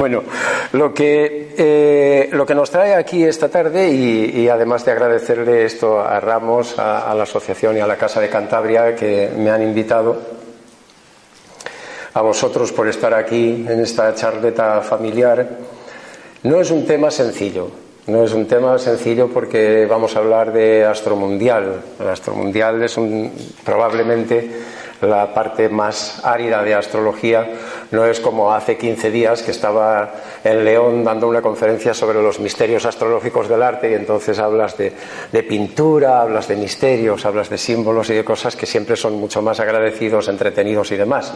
Bueno, lo que, eh, lo que nos trae aquí esta tarde, y, además de agradecerle esto a Ramos, a, la Asociación y a la Casa de Cantabria que me han invitado, a vosotros por estar aquí en esta charleta familiar, no es un tema sencillo. No es un tema sencillo porque vamos a hablar de astromundial. El astromundial es un, probablemente la parte más árida de astrología no es como hace 15 días que estaba en León dando una conferencia sobre los misterios astrológicos del arte y entonces hablas de, pintura, hablas de misterios, hablas de símbolos y de cosas que siempre son mucho más agradecidos, entretenidos y demás.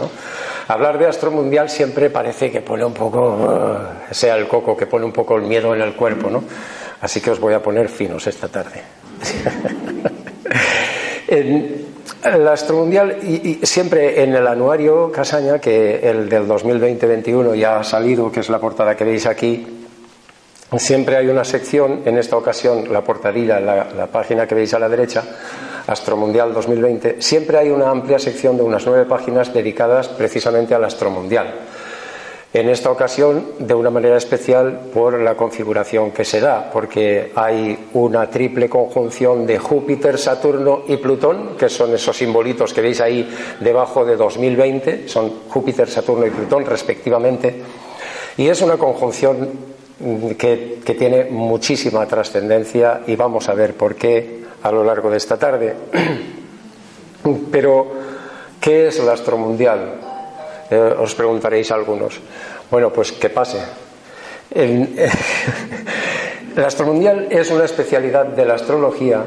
Hablar de astro mundial siempre parece que pone un poco, uh, sea el coco, que pone un poco el miedo en el cuerpo. ¿no? Así que os voy a poner finos esta tarde. el astromundial, y, y, siempre en el anuario Casaña, que el del 2020-21 ya ha salido, que es la portada que veis aquí, siempre hay una sección, en esta ocasión la portadilla, la, la página que veis a la derecha, Astromundial 2020, siempre hay una amplia sección de unas nueve páginas dedicadas precisamente al astromundial en esta ocasión de una manera especial por la configuración que se da, porque hay una triple conjunción de Júpiter, Saturno y Plutón, que son esos simbolitos que veis ahí debajo de 2020, son Júpiter, Saturno y Plutón respectivamente, y es una conjunción que, que tiene muchísima trascendencia y vamos a ver por qué a lo largo de esta tarde. Pero, ¿qué es el astromundial? Eh, os preguntaréis algunos. Bueno, pues que pase. El, el astromundial es una especialidad de la astrología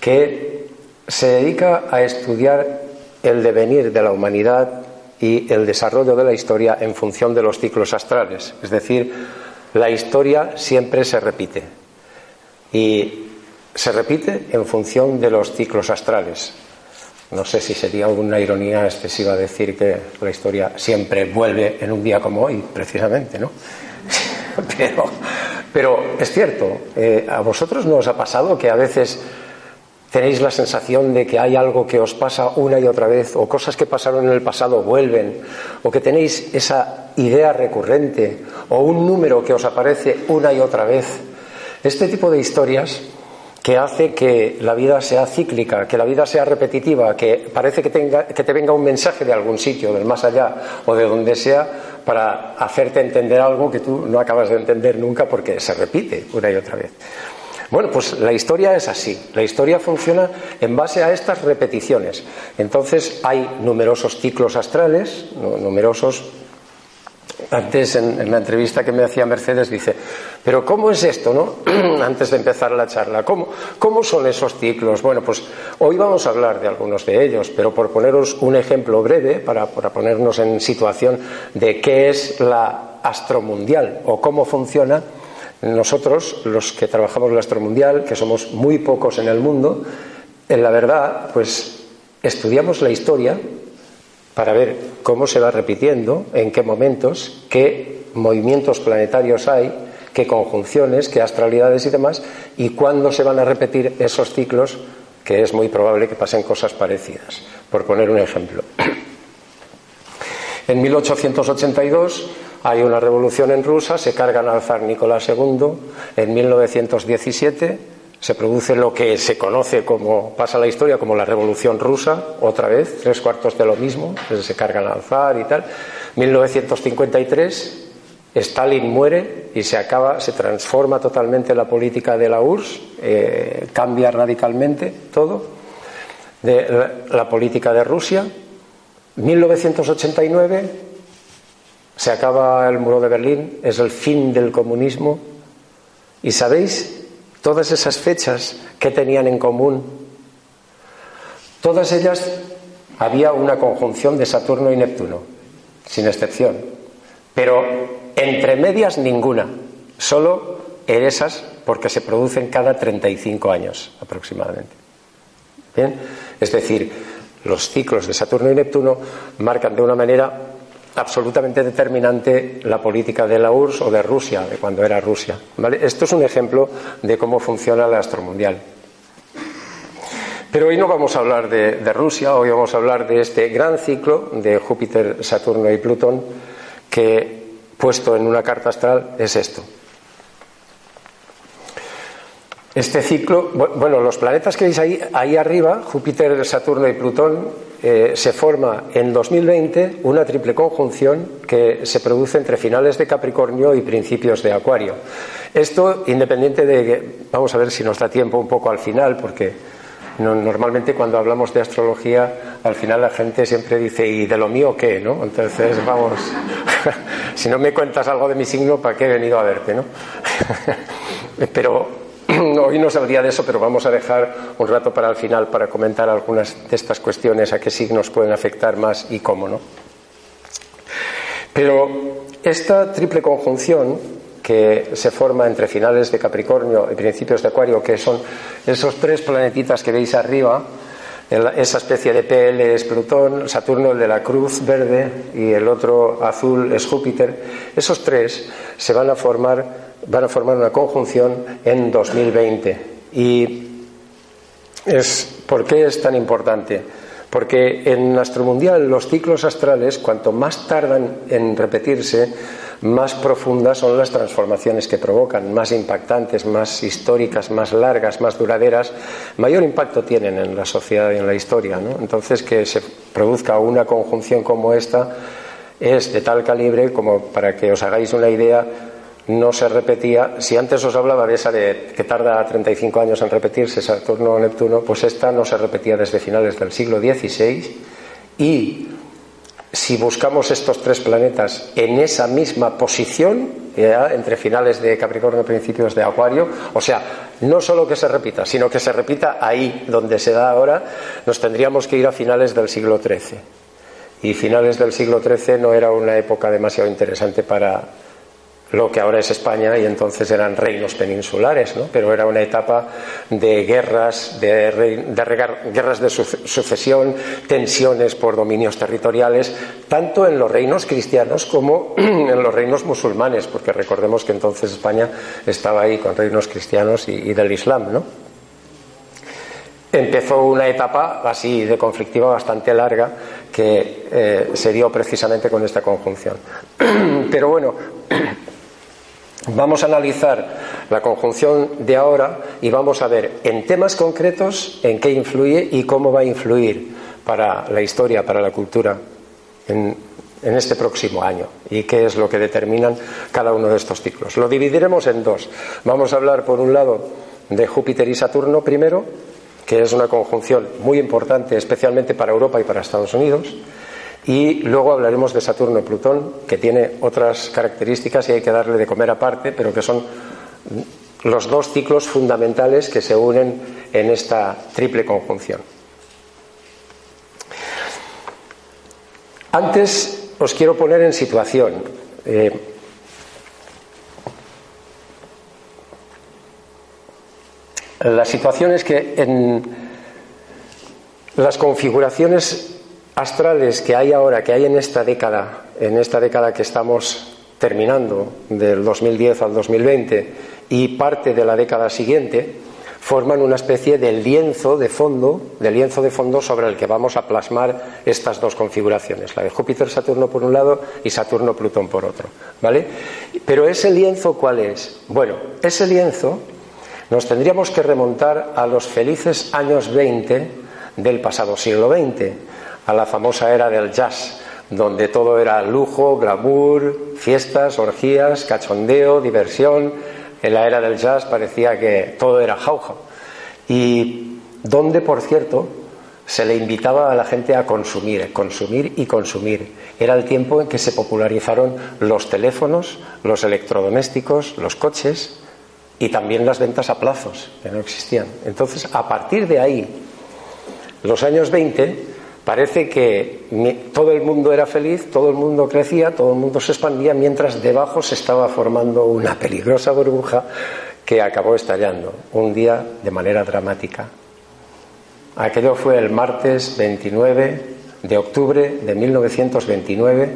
que se dedica a estudiar el devenir de la humanidad y el desarrollo de la historia en función de los ciclos astrales. Es decir, la historia siempre se repite. Y se repite en función de los ciclos astrales. No sé si sería una ironía excesiva decir que la historia siempre vuelve en un día como hoy, precisamente, ¿no? pero, pero es cierto, eh, ¿a vosotros no os ha pasado que a veces tenéis la sensación de que hay algo que os pasa una y otra vez, o cosas que pasaron en el pasado vuelven, o que tenéis esa idea recurrente, o un número que os aparece una y otra vez? Este tipo de historias que hace que la vida sea cíclica, que la vida sea repetitiva, que parece que, tenga, que te venga un mensaje de algún sitio, del más allá o de donde sea, para hacerte entender algo que tú no acabas de entender nunca porque se repite una y otra vez. Bueno, pues la historia es así. La historia funciona en base a estas repeticiones. Entonces hay numerosos ciclos astrales, numerosos antes, en, la entrevista que me hacía Mercedes, dice, pero ¿cómo es esto, no? Antes de empezar la charla, ¿cómo, ¿cómo son esos ciclos? Bueno, pues hoy vamos a hablar de algunos de ellos, pero por poneros un ejemplo breve, para, para ponernos en situación de qué es la astromundial o cómo funciona, nosotros, los que trabajamos la astromundial, que somos muy pocos en el mundo, en la verdad, pues estudiamos la historia para ver cómo se va repitiendo, en qué momentos, qué movimientos planetarios hay, qué conjunciones, qué astralidades y demás, y cuándo se van a repetir esos ciclos, que es muy probable que pasen cosas parecidas. Por poner un ejemplo. En 1882 hay una revolución en Rusia, se cargan al zar Nicolás II. En 1917 se produce lo que se conoce como, pasa la historia como la Revolución Rusa, otra vez, tres cuartos de lo mismo, se cargan al zar y tal. 1953, Stalin muere y se acaba, se transforma totalmente la política de la URSS, eh, cambia radicalmente todo, de la, la política de Rusia. 1989, se acaba el muro de Berlín, es el fin del comunismo. ¿Y sabéis todas esas fechas que tenían en común, todas ellas había una conjunción de Saturno y Neptuno, sin excepción. Pero entre medias ninguna, solo en esas porque se producen cada 35 años aproximadamente. Bien, es decir, los ciclos de Saturno y Neptuno marcan de una manera absolutamente determinante la política de la URSS o de Rusia, de cuando era Rusia. Esto es un ejemplo de cómo funciona el astromundial. Pero hoy no vamos a hablar de, de, Rusia, hoy vamos a hablar de este gran ciclo de Júpiter, Saturno y Plutón, que puesto en una carta astral es esto. Este ciclo, bueno, los planetas que veis ahí, ahí arriba, Júpiter, Saturno y Plutón, eh, se forma en 2020 una triple conjunción que se produce entre finales de Capricornio y principios de Acuario. Esto, independiente de que, vamos a ver si nos da tiempo un poco al final, porque normalmente cuando hablamos de astrología, al final la gente siempre dice, ¿y de lo mío qué? ¿no? Entonces, vamos, si no me cuentas algo de mi signo, ¿para qué he venido a verte? ¿no? Pero hoy no saldría de eso, pero vamos a dejar un rato para el final para comentar algunas de estas cuestiones, a qué signos pueden afectar más y cómo, ¿no? Pero esta triple conjunción que se forma entre finales de Capricornio y principios de Acuario, que son esos tres planetitas que veis arriba, esa especie de PL es Plutón, Saturno el de la cruz verde y el otro azul es Júpiter, esos tres se van a formar van a formar una conjunción en 2020. ¿Y es, por qué es tan importante? Porque en Astromundial los ciclos astrales, cuanto más tardan en repetirse, más profundas son las transformaciones que provocan, más impactantes, más históricas, más largas, más duraderas, mayor impacto tienen en la sociedad y en la historia. Entonces, que se produzca una conjunción como esta es de tal calibre como para que os hagáis una idea no se repetía. Si antes os hablaba de esa de que tarda 35 años en repetirse Saturno o Neptuno, pues esta no se repetía desde finales del siglo XVI y si buscamos estos tres planetas en esa misma posición, entre finales de Capricornio y principios de Acuario, o sea, no solo que se repita, sino que se repita ahí donde se da ahora, nos tendríamos que ir a finales del siglo XIII. Y finales del siglo XIII no era una época demasiado interesante para, lo que ahora es España y entonces eran reinos peninsulares, ¿no? pero era una etapa de guerras, de, guerras de sucesión, tensiones por dominios territoriales, tanto en los reinos cristianos como en los reinos musulmanes, porque recordemos que entonces España estaba ahí con reinos cristianos y, del Islam. ¿no? Empezó una etapa así de conflictiva bastante larga que eh, se dio precisamente con esta conjunción. Pero bueno, Vamos a analizar la conjunción de ahora y vamos a ver en temas concretos en qué influye y cómo va a influir para la historia, para la cultura en, este próximo año y qué es lo que determinan cada uno de estos ciclos. Lo dividiremos en dos. Vamos a hablar, por un lado, de Júpiter y Saturno primero, que es una conjunción muy importante, especialmente para Europa y para Estados Unidos. Y luego hablaremos de Saturno y Plutón, que tiene otras características y hay que darle de comer aparte, pero que son los dos ciclos fundamentales que se unen en esta triple conjunción. Antes os quiero poner en situación. Eh, la situación es que en las configuraciones astrales que hay ahora, que hay en esta década, en esta década que estamos terminando, del 2010 al 2020, y parte de la década siguiente, forman una especie de lienzo de fondo, de lienzo de fondo sobre el que vamos a plasmar estas dos configuraciones, la de Júpiter-Saturno por un lado y Saturno-Plutón por otro, ¿vale? Pero ese lienzo ¿cuál es? Bueno, ese lienzo nos tendríamos que remontar a los felices años 20 del pasado siglo XX a la famosa era del jazz, donde todo era lujo, glamour, fiestas, orgías, cachondeo, diversión. En la era del jazz parecía que todo era jauja. Y donde, por cierto, se le invitaba a la gente a consumir, consumir y consumir. Era el tiempo en que se popularizaron los teléfonos, los electrodomésticos, los coches, y también las ventas a plazos, que no existían. Entonces, a partir de ahí, los años 20, parece que todo el mundo era feliz, todo el mundo crecía, todo el mundo se expandía, mientras debajo se estaba formando una peligrosa burbuja que acabó estallando un día de manera dramática. Aquello fue el martes 29 de octubre de 1929,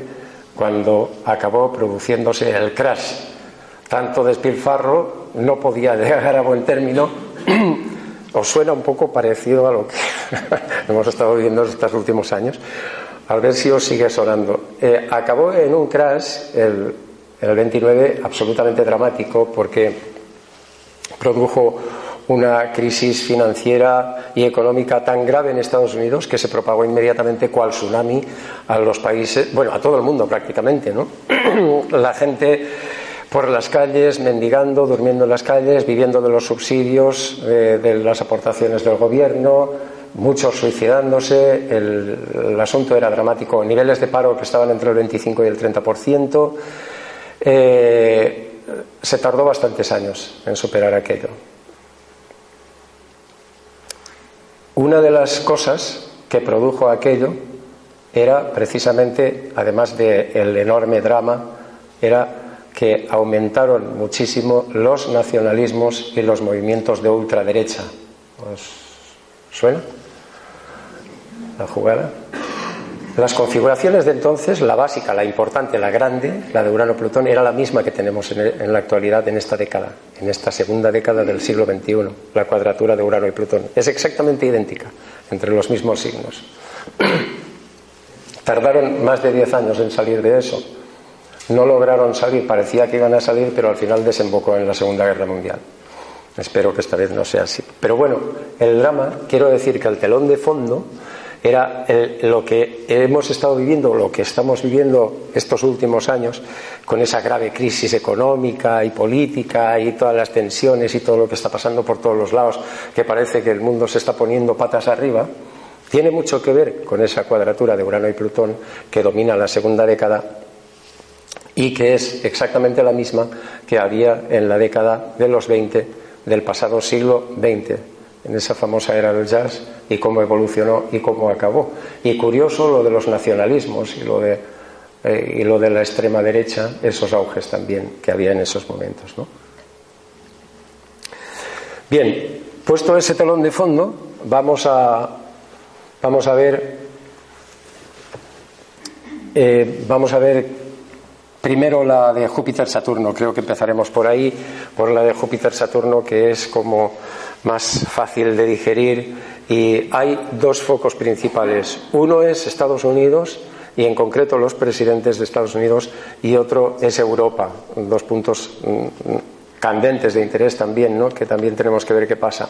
cuando acabó produciéndose el crash. Tanto despilfarro no podía llegar a buen término os suena un poco parecido a lo que hemos estado viviendo estos últimos años. A ver si os sigue sonando. Eh, acabó en un crash el, el 29 absolutamente dramático porque produjo una crisis financiera y económica tan grave en Estados Unidos que se propagó inmediatamente cual tsunami a los países, bueno, a todo el mundo prácticamente, ¿no? La gente por las calles, mendigando, durmiendo en las calles, viviendo de los subsidios, eh, de las aportaciones del gobierno, muchos suicidándose. El, asunto era dramático. Niveles de paro que estaban entre el 25 y el 30%. Eh, se tardó bastantes años en superar aquello. Una de las cosas que produjo aquello era precisamente, además del enorme drama, era que aumentaron muchísimo los nacionalismos y los movimientos de ultraderecha. ¿Os suena la jugada? Las configuraciones de entonces, la básica, la importante, la grande, la de Urano-Plutón, era la misma que tenemos en, la actualidad en esta década, en esta segunda década del siglo XXI, la cuadratura de Urano y Plutón. Es exactamente idéntica entre los mismos signos. Tardaron más de 10 años en salir de eso no lograron salir, parecía que iban a salir, pero al final desembocó en la Segunda Guerra Mundial. Espero que esta vez no sea así. Pero bueno, el drama, quiero decir que el telón de fondo era lo que hemos estado viviendo, lo que estamos viviendo estos últimos años, con esa grave crisis económica y política y todas las tensiones y todo lo que está pasando por todos los lados, que parece que el mundo se está poniendo patas arriba, tiene mucho que ver con esa cuadratura de Urano y Plutón que domina la segunda década y que es exactamente la misma que había en la década de los 20 del pasado siglo XX, en esa famosa era del jazz y cómo evolucionó y cómo acabó. Y curioso lo de los nacionalismos y lo de, eh, y lo de la extrema derecha, esos auges también que había en esos momentos. Bien, puesto ese telón de fondo, vamos a, vamos a ver eh, vamos a ver Primero la de Júpiter-Saturno, creo que empezaremos por ahí, por la de Júpiter-Saturno, que es como más fácil de digerir. Y hay dos focos principales. Uno es Estados Unidos y en concreto los presidentes de Estados Unidos y otro es Europa. Dos puntos mm, candentes de interés también, ¿no? que también tenemos que ver qué pasa.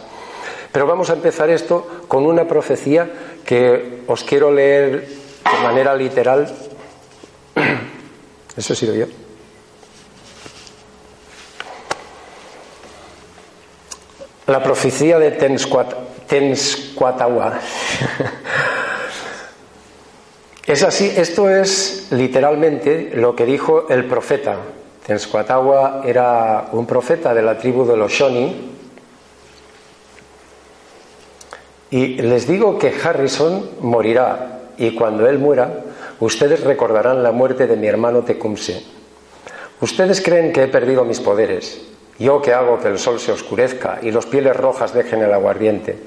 Pero vamos a empezar esto con una profecía que os quiero leer de manera literal eso yo. La profecía de Tensquatawa. es así, esto es literalmente lo que dijo el profeta. Tensquatawa era un profeta de la tribu de los Shoni. Y les digo que Harrison morirá y cuando él muera, Ustedes recordarán la muerte de mi hermano Tecumseh. Ustedes creen que he perdido mis poderes, yo que hago que el sol se oscurezca y los pieles rojas dejen el aguardiente.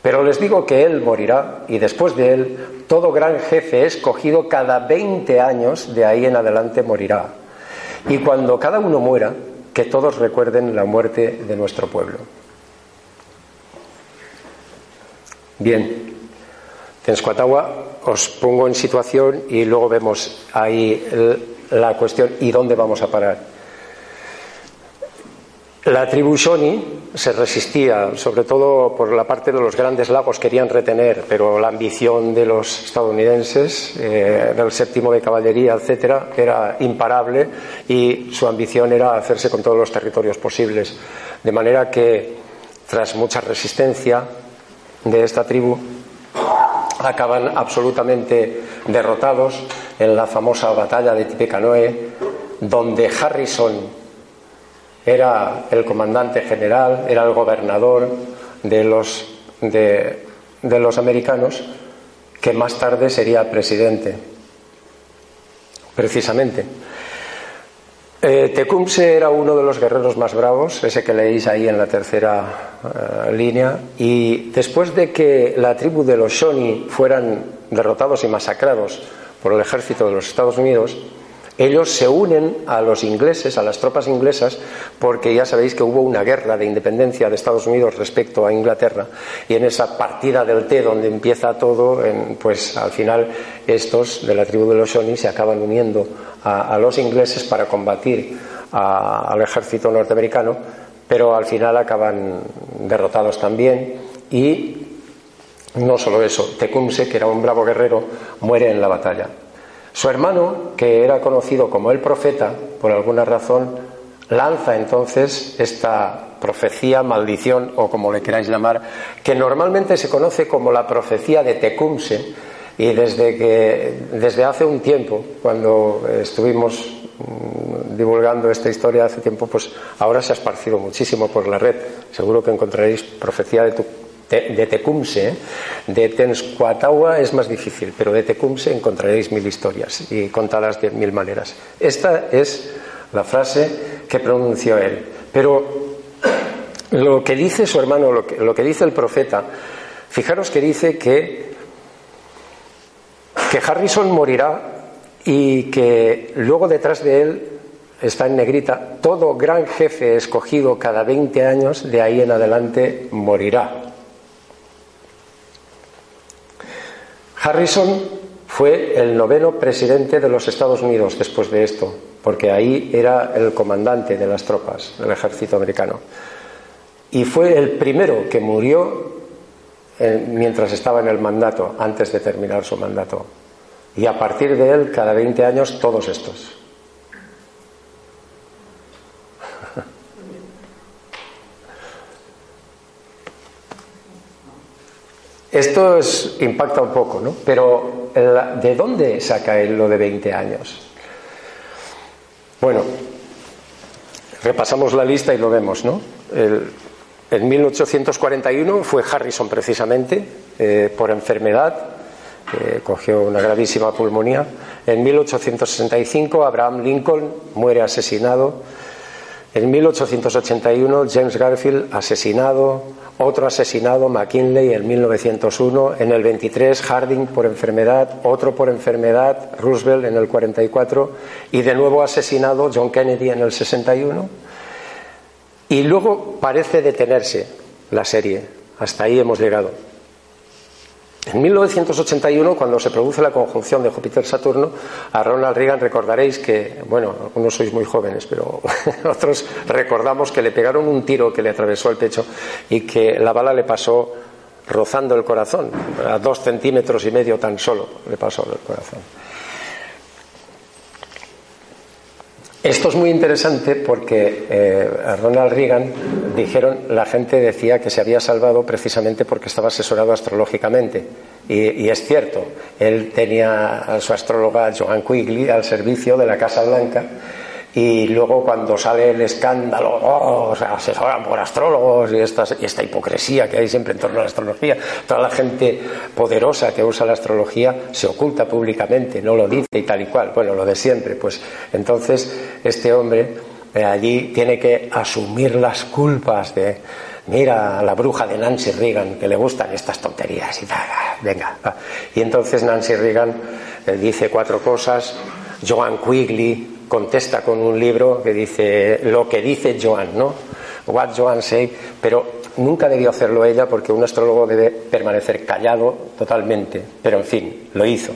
Pero les digo que él morirá y después de él todo gran jefe escogido cada 20 años de ahí en adelante morirá. Y cuando cada uno muera, que todos recuerden la muerte de nuestro pueblo. Bien, Tenscuatagua os pongo en situación y luego vemos ahí la cuestión y dónde vamos a parar. La tribu Shoni se resistía, sobre todo por la parte de los grandes lagos querían retener, pero la ambición de los estadounidenses, eh, del séptimo de caballería, etcétera, era imparable y su ambición era hacerse con todos los territorios posibles. De manera que, tras mucha resistencia de esta tribu, acaban absolutamente derrotados en la famosa batalla de Tippecanoe, donde Harrison era el comandante general, era el gobernador de los, de, los americanos, que más tarde sería presidente, precisamente. Eh, Tecumseh era uno de los guerreros más bravos, ese que leéis ahí en la tercera eh, línea, y después de que la tribu de los Shawnee fueran derrotados y masacrados por el ejército de los Estados Unidos, ellos se unen a los ingleses, a las tropas inglesas, porque ya sabéis que hubo una guerra de independencia de Estados Unidos respecto a Inglaterra, y en esa partida del té donde empieza todo, pues al final estos de la tribu de los Shawnee se acaban uniendo a, los ingleses para combatir al ejército norteamericano, pero al final acaban derrotados también y no solo eso, Tecumseh, que era un bravo guerrero, muere en la batalla. Su hermano, que era conocido como el profeta, por alguna razón, lanza entonces esta profecía, maldición o como le queráis llamar, que normalmente se conoce como la profecía de Tecumse y desde que desde hace un tiempo, cuando estuvimos mm, divulgando esta historia hace tiempo, pues ahora se ha esparcido muchísimo por la red. Seguro que encontraréis profecía de, de Tecumse, ¿eh? de Tenscuatagua es más difícil, pero de Tecumse encontraréis mil historias y contadas de mil maneras. Esta es la frase que pronunció él. Pero lo que dice su hermano, lo que, lo que dice el profeta, fijaros que dice que, que Harrison morirá y que luego detrás de él está en negrita, todo gran jefe escogido cada 20 años, de ahí en adelante morirá. Harrison fue el noveno presidente de los Estados Unidos después de esto, porque ahí era el comandante de las tropas del ejército americano. Y fue el primero que murió eh, mientras estaba en el mandato, antes de terminar su mandato. Y a partir de él, cada 20 años, todos estos. Esto impacta un poco, ¿no? Pero ¿de dónde saca él lo de 20 años? Bueno, repasamos la lista y lo vemos, ¿no? en 1841 fue Harrison precisamente eh, por enfermedad, cogió una gravísima pulmonía. En 1865 Abraham Lincoln muere asesinado. En 1881 James Garfield asesinado otro asesinado, McKinley, en 1901, en el 23 Harding por enfermedad, otro por enfermedad, Roosevelt en el 44 y de nuevo asesinado John Kennedy en el 61. Y luego parece detenerse la serie, hasta ahí hemos llegado. En 1981, cuando se produce la conjunción de Júpiter-Saturno, a Ronald Reagan recordaréis que, bueno, algunos sois muy jóvenes, pero otros recordamos que le pegaron un tiro que le atravesó el pecho y que la bala le pasó rozando el corazón, a dos centímetros y medio tan solo le pasó el corazón. Esto es muy interesante porque eh, Ronald Reagan dijeron, la gente decía que se había salvado precisamente porque estaba asesorado astrológicamente. Y, es cierto, él tenía a su astróloga Joan Quigley al servicio de la Casa Blanca y luego cuando sale el escándalo, oh, se asesoran por astrólogos y esta, hipocresía que hay siempre en torno a la astrología, toda la gente poderosa que usa la astrología se oculta públicamente, no lo dice y tal y cual, bueno, lo de siempre, pues. Entonces este hombre eh, allí tiene que asumir las culpas de, mira, la bruja de Nancy Reagan, que le gustan estas tonterías y tal, venga. Y entonces Nancy Reagan eh, dice cuatro cosas, Joan Quigley contesta con un libro que dice lo que dice Joan, ¿no? What Joan say, pero nunca debió hacerlo ella porque un astrólogo debe permanecer callado totalmente, pero en fin, lo hizo.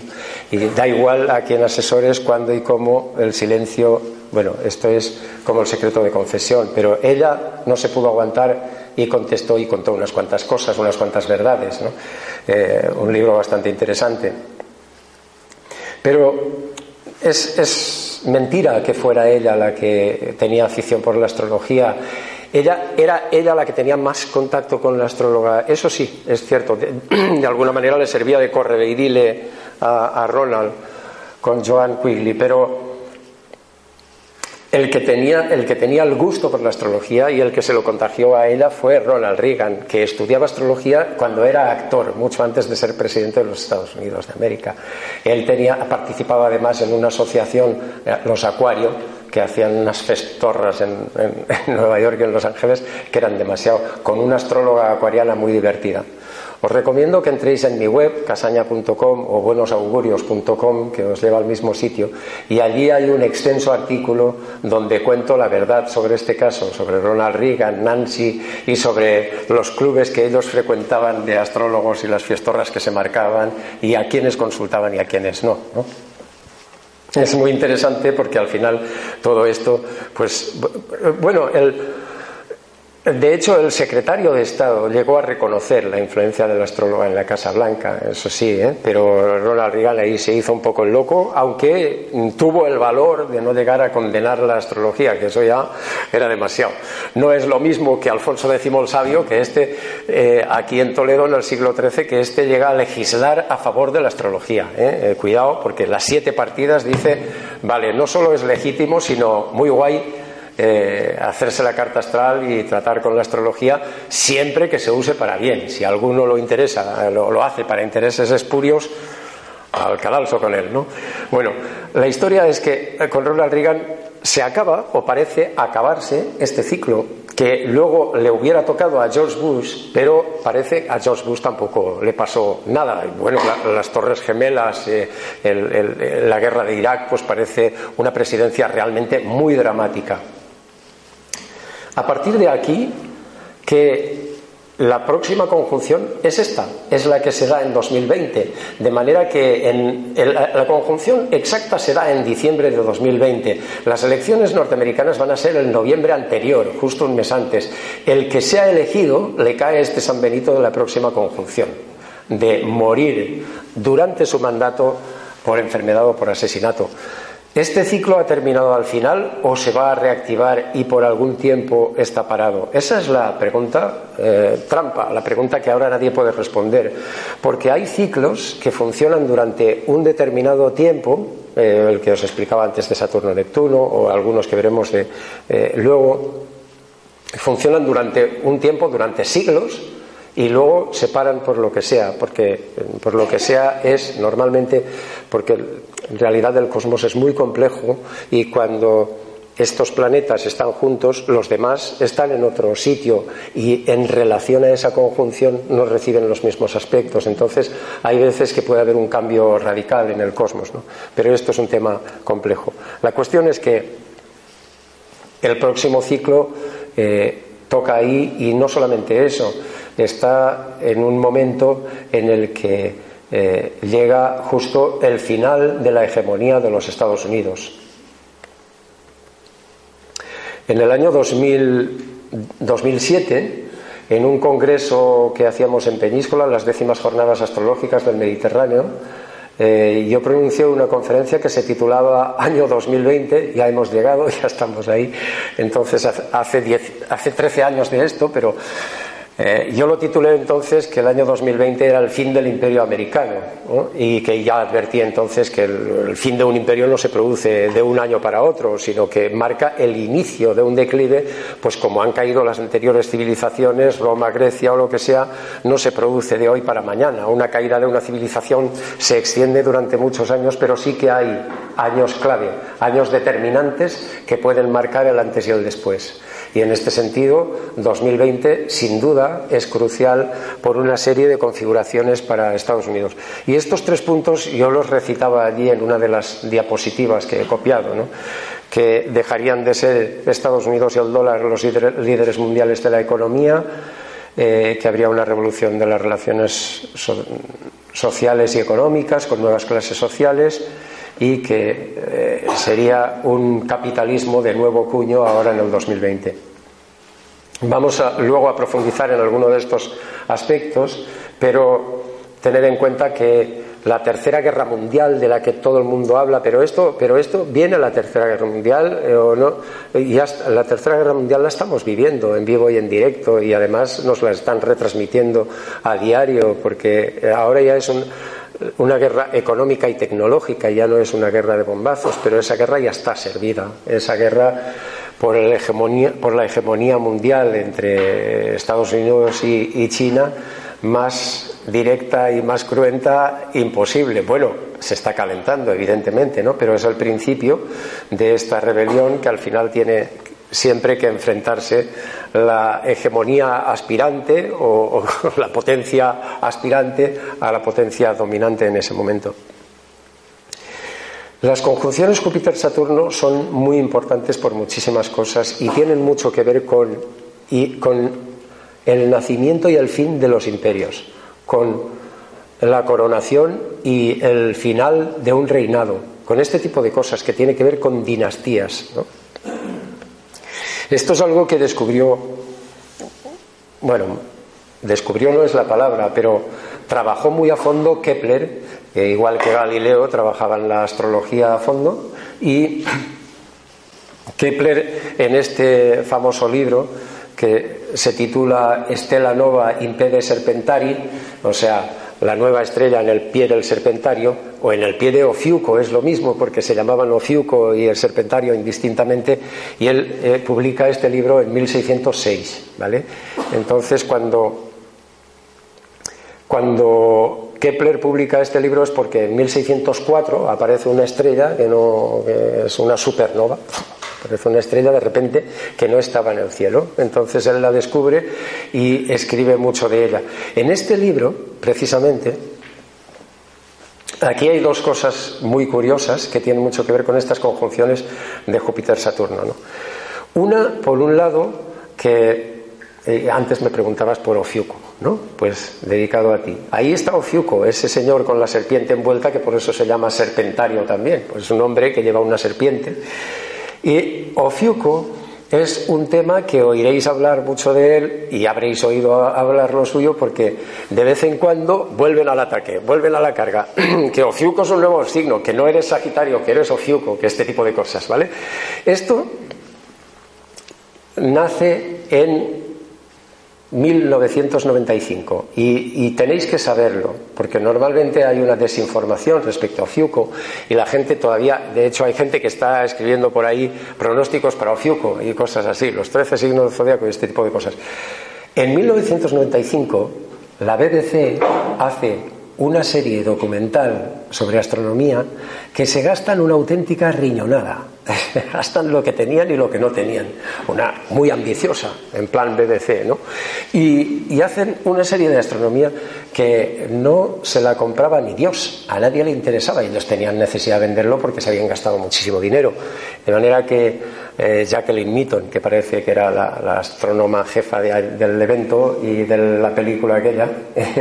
Y da igual a quien asesores cuándo y cómo el silencio, bueno, esto es como el secreto de confesión, pero ella no se pudo aguantar y contestó y contó unas cuantas cosas, unas cuantas verdades, ¿no? Eh, un libro bastante interesante. Pero es mentira que fuera ella la que tenía afición por la astrología. Ella era ella la que tenía más contacto con la astróloga. Eso sí, es cierto. De, alguna manera le servía de correveidile a, a Ronald con Joan Quigley. Pero El que, tenía, el que tenía el gusto por la astrología y el que se lo contagió a ella fue Ronald Reagan, que estudiaba astrología cuando era actor, mucho antes de ser presidente de los Estados Unidos de América. Él tenía, participaba además en una asociación, eh, los Acuario, que hacían unas festorras en, en Nueva York y en Los Ángeles, que eran demasiado, con una astróloga acuariana muy divertida. Os recomiendo que entréis en mi web, casaña.com o buenosaugurios.com, que os lleva al mismo sitio, y allí hay un extenso artículo donde cuento la verdad sobre este caso, sobre Ronald Reagan, Nancy y sobre los clubes que ellos frecuentaban de astrólogos y las fiestorras que se marcaban y a quienes consultaban y a quienes no. ¿no? Es muy interesante porque al final todo esto, pues, bueno, el de hecho, el secretario de Estado llegó a reconocer la influencia del astrólogo en la Casa Blanca, eso sí, ¿eh? pero Ronald Reagan ahí se hizo un poco el loco, aunque tuvo el valor de no llegar a condenar la astrología, que eso ya era demasiado. No es lo mismo que Alfonso X el Sabio, que este, eh, aquí en Toledo en el siglo XIII, que este llega a legislar a favor de la astrología. ¿eh? cuidado, porque las siete partidas dice, vale, no solo es legítimo, sino muy guay eh, hacerse la carta astral y tratar con la astrología siempre que se use para bien. Si alguno lo interesa, lo, hace para intereses espurios, al cadalso con él, ¿no? Bueno, la historia es que eh, con Ronald Reagan se acaba, o parece acabarse, este ciclo que luego le hubiera tocado a George Bush, pero parece a George Bush tampoco le pasó nada. Bueno, las Torres Gemelas, eh, la guerra de Irak, pues parece una presidencia realmente muy dramática. A partir de aquí, que la próxima conjunción es esta, es la que se da en 2020, de manera que en la conjunción exacta se da en diciembre de 2020. Las elecciones norteamericanas van a ser el noviembre anterior, justo un mes antes. El que sea elegido le cae este San Benito de la próxima conjunción, de morir durante su mandato por enfermedad o por asesinato. ¿Este ciclo ha terminado al final o se va a reactivar y por algún tiempo está parado? Esa es la pregunta eh, trampa, la pregunta que ahora nadie puede responder. Porque hay ciclos que funcionan durante un determinado tiempo, eh, el que os explicaba antes de Saturno-Neptuno o algunos que veremos de, eh, luego, funcionan durante un tiempo, durante siglos, y luego se paran por lo que sea, porque por lo que sea es normalmente porque en realidad el cosmos es muy complejo y cuando estos planetas están juntos, los demás están en otro sitio y en relación a esa conjunción no reciben los mismos aspectos. Entonces, hay veces que puede haber un cambio radical en el cosmos, ¿no? pero esto es un tema complejo. La cuestión es que el próximo ciclo eh, toca ahí y no solamente eso, está en un momento en el que eh, llega justo el final de la hegemonía de los Estados Unidos. En el año 2007, en un congreso que hacíamos en Peñíscola, las décimas jornadas astrológicas del Mediterráneo, eh, yo pronuncié una conferencia que se titulaba Año 2020, ya hemos llegado, ya estamos ahí, entonces hace, hace 13 años de esto, pero eh, yo lo titulé entonces que el año 2020 era el fin del imperio americano y que ya advertí entonces que el, fin de un imperio no se produce de un año para otro, sino que marca el inicio de un declive, pues como han caído las anteriores civilizaciones, Roma, Grecia o lo que sea, no se produce de hoy para mañana. Una caída de una civilización se extiende durante muchos años, pero sí que hay años clave, años determinantes que pueden marcar el antes y el después. Y en este sentido, 2020 sin duda es crucial por una serie de configuraciones para Estados Unidos. Y estos tres puntos yo los recitaba allí en una de las diapositivas que he copiado, que dejarían de ser Estados Unidos y el dólar los líderes mundiales de la economía, eh, que habría una revolución de las relaciones sociales y económicas con nuevas clases sociales y que eh, sería un capitalismo de nuevo cuño ahora en el 2020. Vamos luego a profundizar en alguno de estos aspectos, pero tener en cuenta que la tercera guerra mundial de la que todo el mundo habla, pero esto, pero esto viene a la tercera guerra mundial eh, o no, y la tercera guerra mundial la estamos viviendo en vivo y en directo y además nos la están retransmitiendo a diario porque ahora ya es un una guerra económica y tecnológica, ya no es una guerra de bombazos, pero esa guerra ya está servida. Esa guerra por, la hegemonía, por la hegemonía mundial entre Estados Unidos y, China, más directa y más cruenta, imposible. Bueno, se está calentando, evidentemente, ¿no? Pero es el principio de esta rebelión que al final tiene siempre que enfrentarse la hegemonía aspirante o, la potencia aspirante a la potencia dominante en ese momento. Las conjunciones Júpiter-Saturno son muy importantes por muchísimas cosas y tienen mucho que ver con, con el nacimiento y el fin de los imperios, con la coronación y el final de un reinado, con este tipo de cosas que tiene que ver con dinastías. Esto es algo que descubrió, bueno, descubrió no es la palabra, pero trabajó muy a fondo Kepler, que igual que Galileo trabajaba en la astrología a fondo, y Kepler en este famoso libro que se titula Stella Nova Impede Serpentari, o sea, la nueva estrella en el pie del serpentario o en el pie de Ofiuco, es lo mismo porque se llamaban Ofiuco y el serpentario indistintamente, y él eh, publica este libro en 1606, ¿vale? Entonces cuando, cuando Kepler publica este libro es porque en 1604 aparece una estrella que, no, que es una supernova Parece una estrella de repente que no estaba en el cielo. Entonces él la descubre y escribe mucho de ella. En este libro, precisamente, aquí hay dos cosas muy curiosas que tienen mucho que ver con estas conjunciones de Júpiter-Saturno. Una, por un lado, que eh, antes me preguntabas por Ofiuco, ¿no? Pues dedicado a ti. Ahí está Ofiuco, ese señor con la serpiente envuelta, que por eso se llama serpentario también, pues es un hombre que lleva una serpiente y Ofiuco es un tema que oiréis hablar mucho de él y habréis oído hablar lo suyo porque de vez en cuando vuelven al ataque, vuelven a la carga. que Ofiuco es un nuevo signo, que no eres Sagitario, que eres Ofiuco, que este tipo de cosas, ¿vale? Esto nace en 1995 y, tenéis que saberlo porque normalmente hay una desinformación respecto a Ofiuco y la gente todavía, de hecho hay gente que está escribiendo por ahí pronósticos para Ofiuco y cosas así, los 13 signos del zodiaco y este tipo de cosas. En 1995 la BBC hace una serie documental sobre astronomía que se gasta en una auténtica riñonada. Gastan lo que tenían y lo que no tenían. Una muy ambiciosa, en plan BBC, ¿no? Y, hacen una serie de astronomía que no se la compraba ni Dios. A nadie le interesaba. Ellos tenían necesidad de venderlo porque se habían gastado muchísimo dinero. De manera que eh, Jacqueline Meaton, que parece que era la, astrónoma jefa del evento y de la película aquella,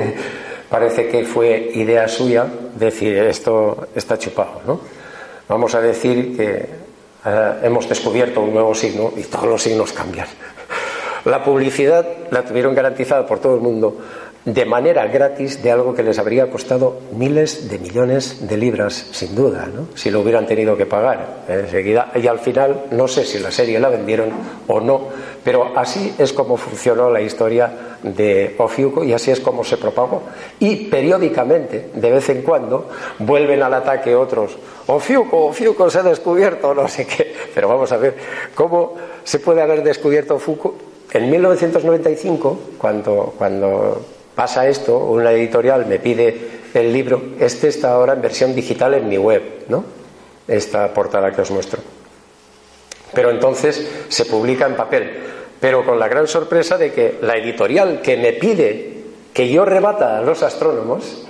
parece que fue idea suya decir esto está chupado, ¿no? Vamos a decir que eh, hemos descubierto un nuevo signo y todos los signos cambian. La publicidad la tuvieron garantizada por todo el mundo de manera gratis de algo que les habría costado miles de millones de libras, sin duda, ¿no? si lo hubieran tenido que pagar enseguida. Y al final, no sé si la serie la vendieron o no, pero así es como funcionó la historia de Ofiuco y así es como se propagó. Y periódicamente, de vez en cuando, vuelven al ataque otros. Ofiuco, Ofiuco se ha descubierto, no sé qué. Pero vamos a ver, ¿cómo se puede haber descubierto Ofiuco? En 1995, cuando, cuando pasa esto, una editorial me pide el libro, este está ahora en versión digital en mi web, ¿no? Esta portada que os muestro. Pero entonces se publica en papel, pero con la gran sorpresa de que la editorial que me pide que yo rebata a los astrónomos,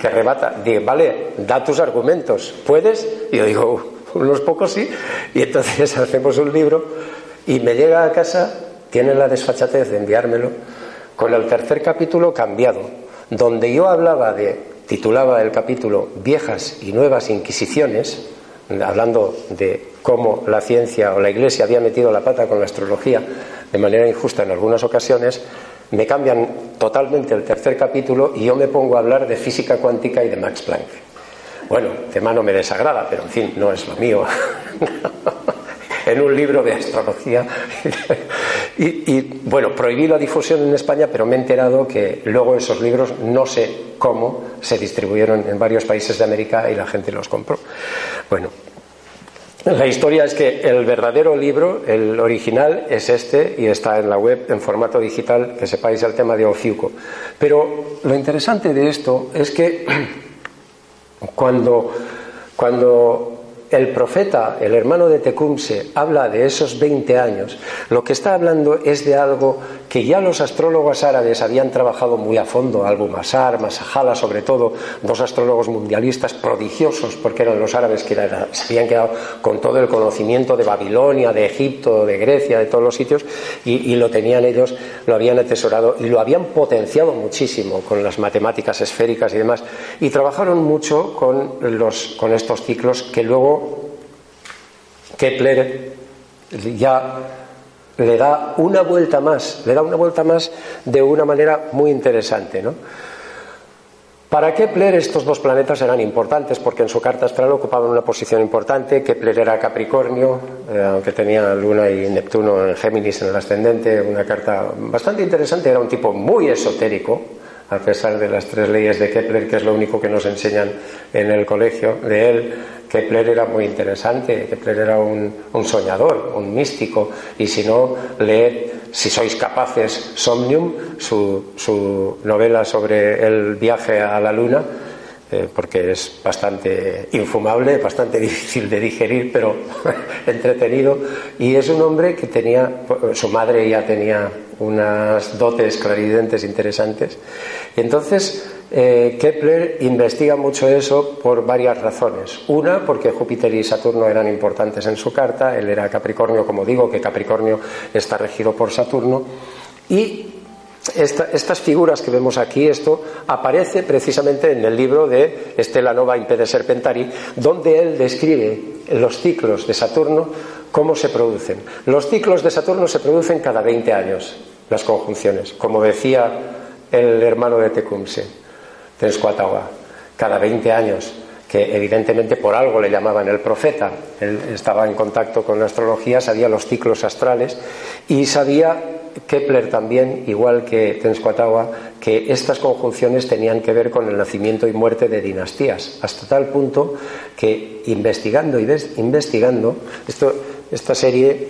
que rebata, dice, vale, da tus argumentos, ¿puedes? Y yo digo, unos pocos sí, y entonces hacemos un libro y me llega a casa, tiene la desfachatez de enviármelo, con el tercer capítulo cambiado, donde yo hablaba de, titulaba el capítulo Viejas y Nuevas Inquisiciones, hablando de cómo la ciencia o la Iglesia había metido la pata con la astrología de manera injusta en algunas ocasiones, me cambian totalmente el tercer capítulo y yo me pongo a hablar de física cuántica y de Max Planck. Bueno, tema no me desagrada, pero en fin, no es lo mío. en un libro de astrología Y, bueno, prohibí la difusión en España, pero me he enterado que luego esos libros, no sé cómo, se distribuyeron en varios países de América y la gente los compró. Bueno, la historia es que el verdadero libro, el original, es este y está en la web en formato digital, que sepáis el tema de Ofiuco. Pero lo interesante de esto es que cuando, cuando el profeta, el hermano de Tecumse, habla de esos 20 años, lo que está hablando es de algo que ya los astrólogos árabes habían trabajado muy a fondo, Albu Masar, Masajala sobre todo, dos astrólogos mundialistas prodigiosos, porque eran los árabes que se habían quedado con todo el conocimiento de Babilonia, de Egipto, de Grecia, de todos los sitios, y, lo tenían ellos, lo habían atesorado y lo habían potenciado muchísimo con las matemáticas esféricas y demás, y trabajaron mucho con, los, con estos ciclos que luego Kepler ya le da una vuelta más, le da una vuelta más de una manera muy interesante, ¿no? Para Kepler estos dos planetas eran importantes porque en su carta astral ocupaban una posición importante. Kepler era Capricornio, eh, aunque tenía Luna y Neptuno en Géminis en el ascendente, una carta bastante interesante, era un tipo muy esotérico, a pesar de las tres leyes de Kepler, que es lo único que nos enseñan en el colegio de él Kepler era muy interesante, Kepler era un, soñador, un místico, y si no, leed, si sois capaces, Somnium, su, su novela sobre el viaje a la Luna, eh, porque es bastante infumable, bastante difícil de digerir, pero entretenido. Y es un hombre que tenía, su madre ya tenía unas dotes clarividentes interesantes. Y entonces eh, Kepler investiga mucho eso por varias razones. Una, porque Júpiter y Saturno eran importantes en su carta, él era Capricornio, como digo, que Capricornio está regido por Saturno. Y estas figuras que vemos aquí, esto aparece precisamente en el libro de Estela Nova Impede Serpentari, donde él describe los ciclos de Saturno, cómo se producen. Los ciclos de Saturno se producen cada 20 años, las conjunciones, como decía el hermano de Tecumse, Tenscuatagua, cada 20 años que evidentemente por algo le llamaban el profeta. Él estaba en contacto con la astrología, sabía los ciclos astrales y sabía Kepler también, igual que Tenskwatawa, que estas conjunciones tenían que ver con el nacimiento y muerte de dinastías, hasta tal punto que investigando y investigando, esta serie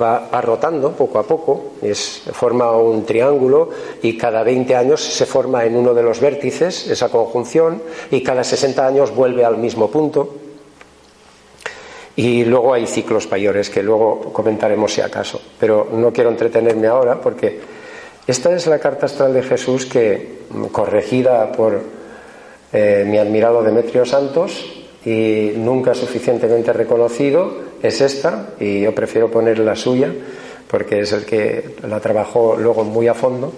va, rotando poco a poco, es, forma un triángulo y cada 20 años se forma en uno de los vértices esa conjunción y cada 60 años vuelve al mismo punto. Y luego hay ciclos mayores que luego comentaremos si acaso. Pero no quiero entretenerme ahora porque esta es la carta astral de Jesús que, corregida por eh, mi admirado Demetrio Santos y nunca suficientemente reconocido, es esta, y yo prefiero poner la suya porque es el que la trabajó luego muy a fondo.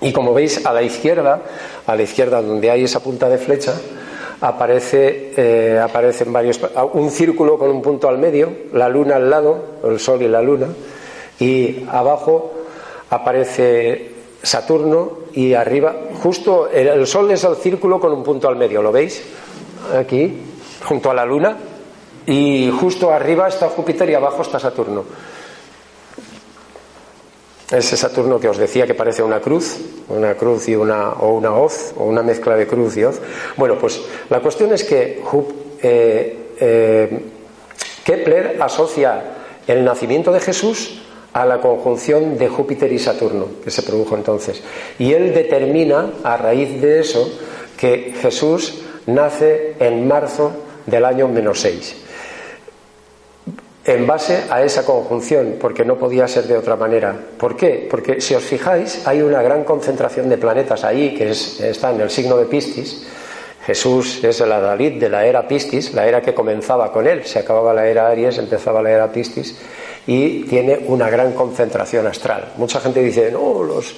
Y como veis, a la izquierda, a la izquierda donde hay esa punta de flecha, aparece, eh, aparecen varios, un círculo con un punto al medio, la luna al lado, el sol y la luna, y abajo aparece Saturno y arriba, justo el, sol es el círculo con un punto al medio, ¿lo veis? Aquí, junto a la luna, y justo arriba está Júpiter y abajo está Saturno. Ese Saturno que os decía que parece una cruz, una cruz y una, o una hoz, o una mezcla de cruz y hoz. Bueno, pues la cuestión es que eh, eh, Kepler asocia el nacimiento de Jesús a la conjunción de Júpiter y Saturno que se produjo entonces. Y él determina, a raíz de eso, que Jesús nace en marzo del año menos 6 en base a esa conjunción, porque no podía ser de otra manera. ¿Por qué? Porque si os fijáis, hay una gran concentración de planetas ahí que está en el signo de Piscis. Jesús es el Adalid de la era Piscis, la era que comenzaba con él. Se acababa la era Aries, empezaba la era Piscis y tiene una gran concentración astral. Mucha gente dice, no, los,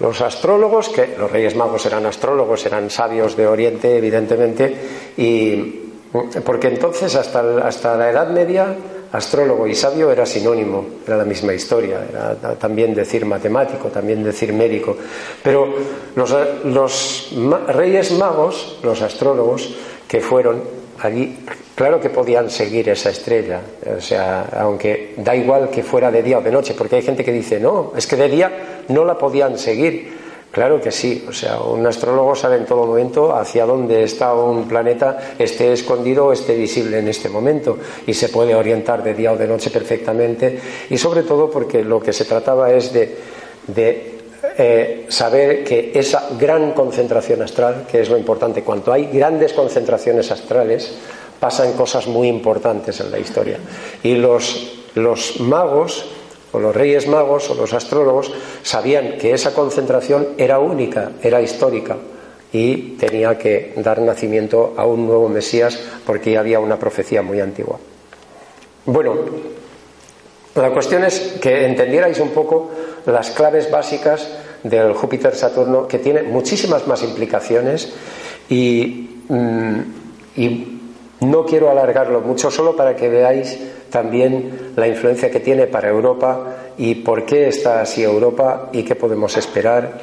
los astrólogos, que los reyes magos eran astrólogos, eran sabios de Oriente, evidentemente, y porque entonces hasta, hasta la Edad Media astrólogo y sabio era sinónimo, era la misma historia, era también decir matemático, también decir médico. Pero los, reyes magos, los astrólogos, que fueron allí Claro que podían seguir esa estrella, o sea, aunque da igual que fuera de día o de noche, porque hay gente que dice, no, es que de día no la podían seguir. Claro que sí, o sea, un astrólogo sabe en todo momento hacia dónde está un planeta, esté escondido o esté visible en este momento, y se puede orientar de día o de noche perfectamente, y sobre todo porque lo que se trataba es de, eh, saber que esa gran concentración astral, que es lo importante, cuando hay grandes concentraciones astrales, pasan cosas muy importantes en la historia. Y los, los magos, o los reyes magos, o los astrólogos, sabían que esa concentración era única, era histórica, y tenía que dar nacimiento a un nuevo Mesías porque ya había una profecía muy antigua. Bueno, la cuestión es que entendierais un poco las claves básicas del Júpiter-Saturno, que tiene muchísimas más implicaciones y, mm, y no quiero alargarlo mucho, solo para que veáis también la influencia que tiene para Europa y por qué está así Europa y qué podemos esperar